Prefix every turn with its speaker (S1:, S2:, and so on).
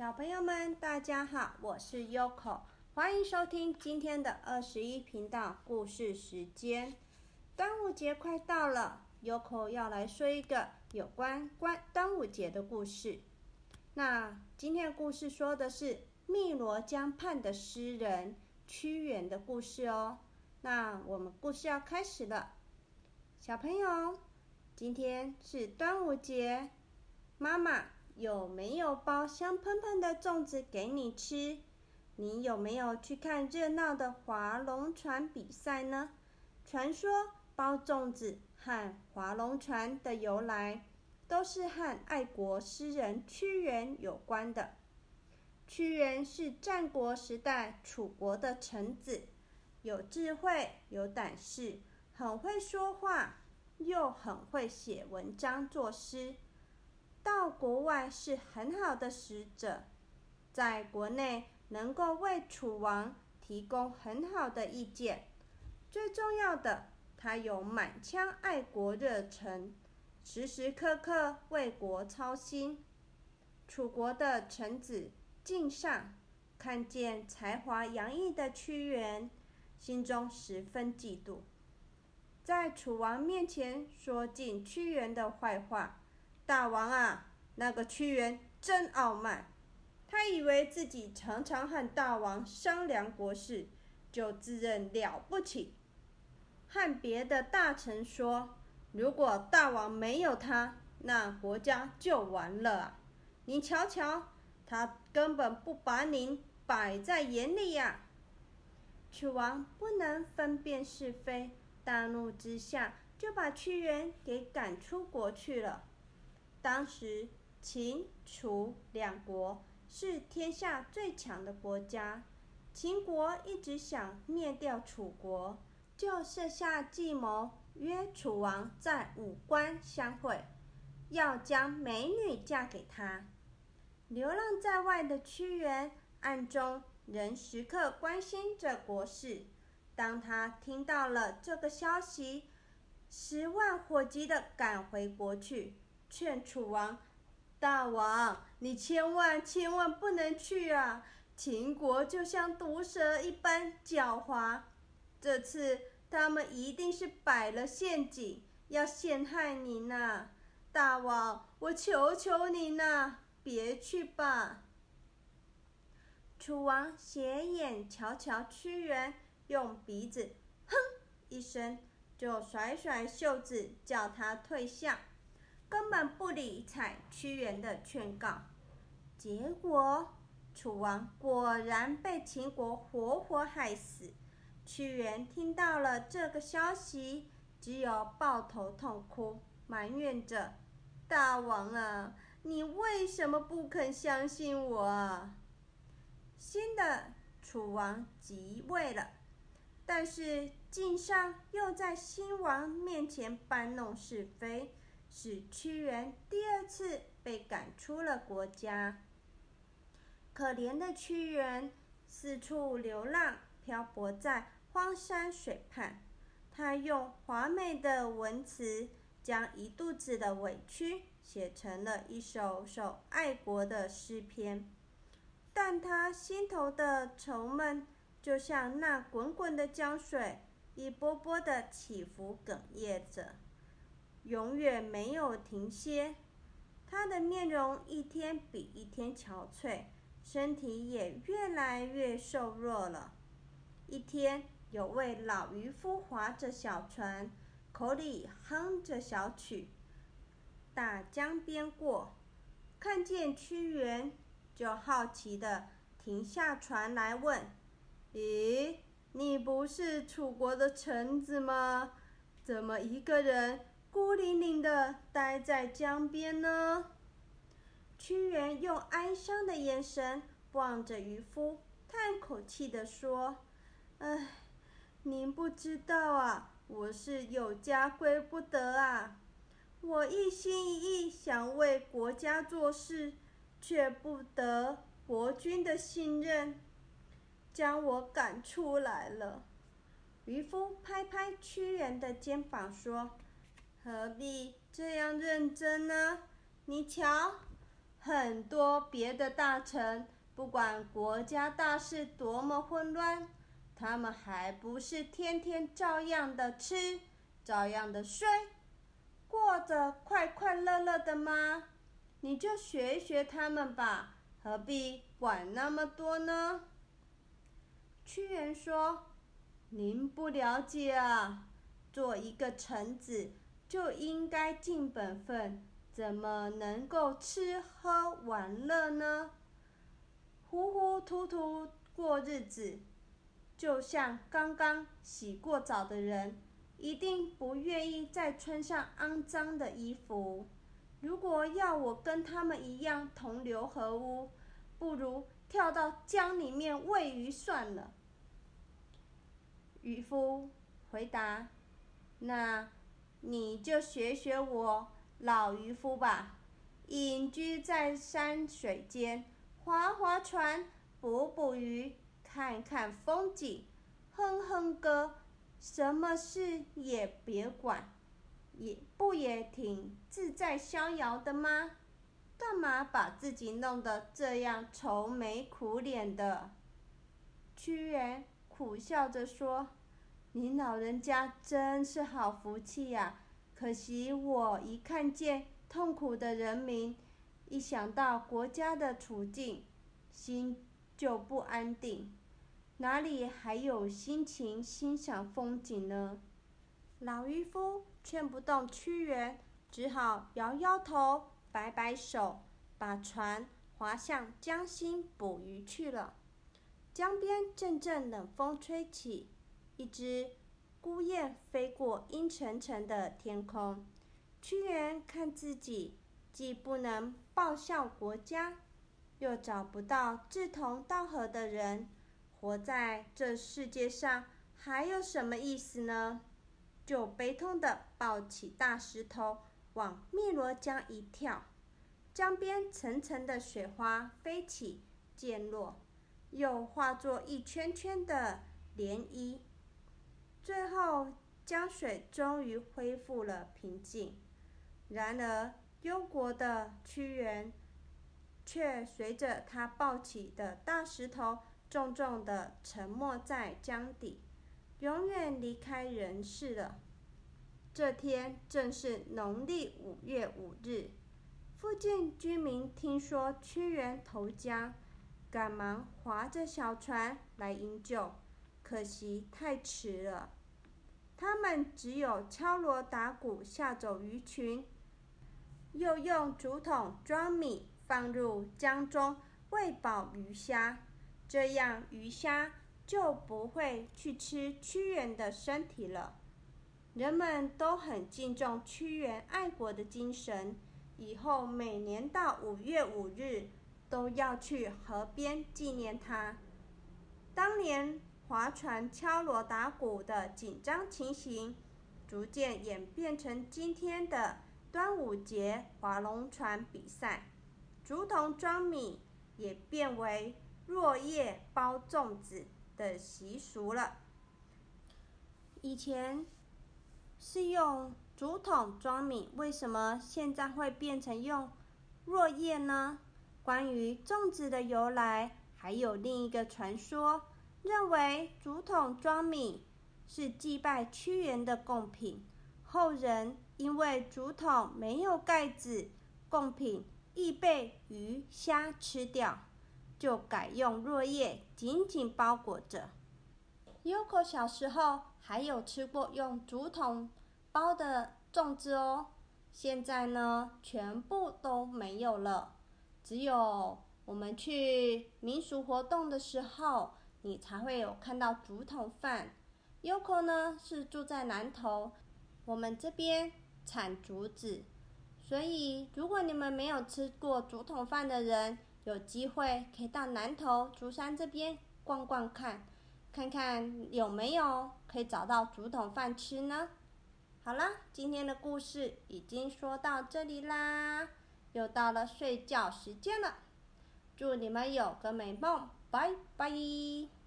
S1: 小朋友们，大家好，我是 Yoko，欢迎收听今天的二十一频道故事时间。端午节快到了，Yoko 要来说一个有关关端午节的故事。那今天的故事说的是汨罗江畔的诗人屈原的故事哦。那我们故事要开始了，小朋友，今天是端午节，妈妈。有没有包香喷喷的粽子给你吃？你有没有去看热闹的划龙船比赛呢？传说包粽子和划龙船的由来，都是和爱国诗人屈原有关的。屈原是战国时代楚国的臣子，有智慧，有胆识，很会说话，又很会写文章作诗。到国外是很好的使者，在国内能够为楚王提供很好的意见。最重要的，他有满腔爱国热忱，时时刻刻为国操心。楚国的臣子敬上看见才华洋溢的屈原，心中十分嫉妒，在楚王面前说尽屈原的坏话。大王啊，那个屈原真傲慢，他以为自己常常和大王商量国事，就自认了不起，和别的大臣说：“如果大王没有他，那国家就完了啊！你瞧瞧，他根本不把您摆在眼里呀！”楚王不能分辨是非，大怒之下就把屈原给赶出国去了。当时，秦、楚两国是天下最强的国家。秦国一直想灭掉楚国，就设下计谋，约楚王在武关相会，要将美女嫁给他。流浪在外的屈原，暗中仍时刻关心着国事。当他听到了这个消息，十万火急的赶回国去。劝楚王，大王，你千万千万不能去啊！秦国就像毒蛇一般狡猾，这次他们一定是摆了陷阱，要陷害你呢。大王，我求求你呢，别去吧。楚王斜眼瞧瞧屈原，用鼻子哼一声，就甩甩袖子，叫他退下。根本不理睬屈原的劝告，结果楚王果然被秦国活活害死。屈原听到了这个消息，只有抱头痛哭，埋怨着：“大王啊，你为什么不肯相信我啊？”新的楚王即位了，但是晋上又在新王面前搬弄是非。使屈原第二次被赶出了国家。可怜的屈原四处流浪，漂泊在荒山水畔。他用华美的文词，将一肚子的委屈写成了一首首爱国的诗篇。但他心头的愁闷，就像那滚滚的江水，一波波的起伏哽咽着。永远没有停歇，他的面容一天比一天憔悴，身体也越来越瘦弱了。一天，有位老渔夫划着小船，口里哼着小曲，大江边过，看见屈原，就好奇的停下船来问：“咦，你不是楚国的臣子吗？怎么一个人？”孤零零的待在江边呢。屈原用哀伤的眼神望着渔夫，叹口气的说：“唉，您不知道啊，我是有家归不得啊。我一心一意想为国家做事，却不得国君的信任，将我赶出来了。”渔夫拍拍屈原的肩膀说。何必这样认真呢？你瞧，很多别的大臣，不管国家大事多么混乱，他们还不是天天照样的吃，照样的睡，过着快快乐乐的吗？你就学一学他们吧，何必管那么多呢？屈原说：“您不了解啊，做一个臣子就应该尽本分，怎么能够吃喝玩乐呢？糊糊涂涂过日子，就像刚刚洗过澡的人，一定不愿意再穿上肮脏的衣服。”如果要我跟他们一样同流合污，不如跳到江里面喂鱼算了。渔夫回答：“那你就学学我老渔夫吧，隐居在山水间，划划船，捕捕鱼，看看风景，哼哼歌，什么事也别管。”也不也挺自在逍遥的吗？干嘛把自己弄得这样愁眉苦脸的？屈原苦笑着说：“您老人家真是好福气呀！可惜我一看见痛苦的人民，一想到国家的处境，心就不安定，哪里还有心情欣赏风景呢？”老渔夫劝不动屈原，只好摇摇头，摆摆手，把船划向江心捕鱼去了。江边阵阵冷风吹起，一只孤雁飞过阴沉沉的天空。屈原看自己既不能报效国家，又找不到志同道合的人，活在这世界上还有什么意思呢？就悲痛地抱起大石头，往汨罗江一跳，江边层层的水花飞起，溅落，又化作一圈圈的涟漪。最后，江水终于恢复了平静。然而，忧国的屈原，却随着他抱起的大石头，重重地沉没在江底。永远离开人世了。这天正是农历五月五日，附近居民听说屈原投江，赶忙划着小船来营救，可惜太迟了。他们只有敲锣打鼓吓走鱼群，又用竹筒装米放入江中喂饱鱼虾，这样鱼虾。就不会去吃屈原的身体了。人们都很敬重屈原爱国的精神，以后每年到五月五日都要去河边纪念他。当年划船敲锣打鼓的紧张情形，逐渐演变成今天的端午节划龙船比赛，竹筒装米也变为落叶包粽子。的习俗了。以前是用竹筒装米，为什么现在会变成用落叶呢？关于粽子的由来，还有另一个传说，认为竹筒装米是祭拜屈原的贡品。后人因为竹筒没有盖子，贡品易被鱼虾吃掉。就改用落叶紧紧包裹着。Yoko 小时候还有吃过用竹筒包的粽子哦，现在呢全部都没有了，只有我们去民俗活动的时候，你才会有看到竹筒饭。Yoko 呢是住在南头，我们这边产竹子，所以如果你们没有吃过竹筒饭的人，有机会可以到南头竹山这边逛逛看，看看有没有可以找到竹筒饭吃呢？好啦，今天的故事已经说到这里啦，又到了睡觉时间了，祝你们有个美梦，拜拜。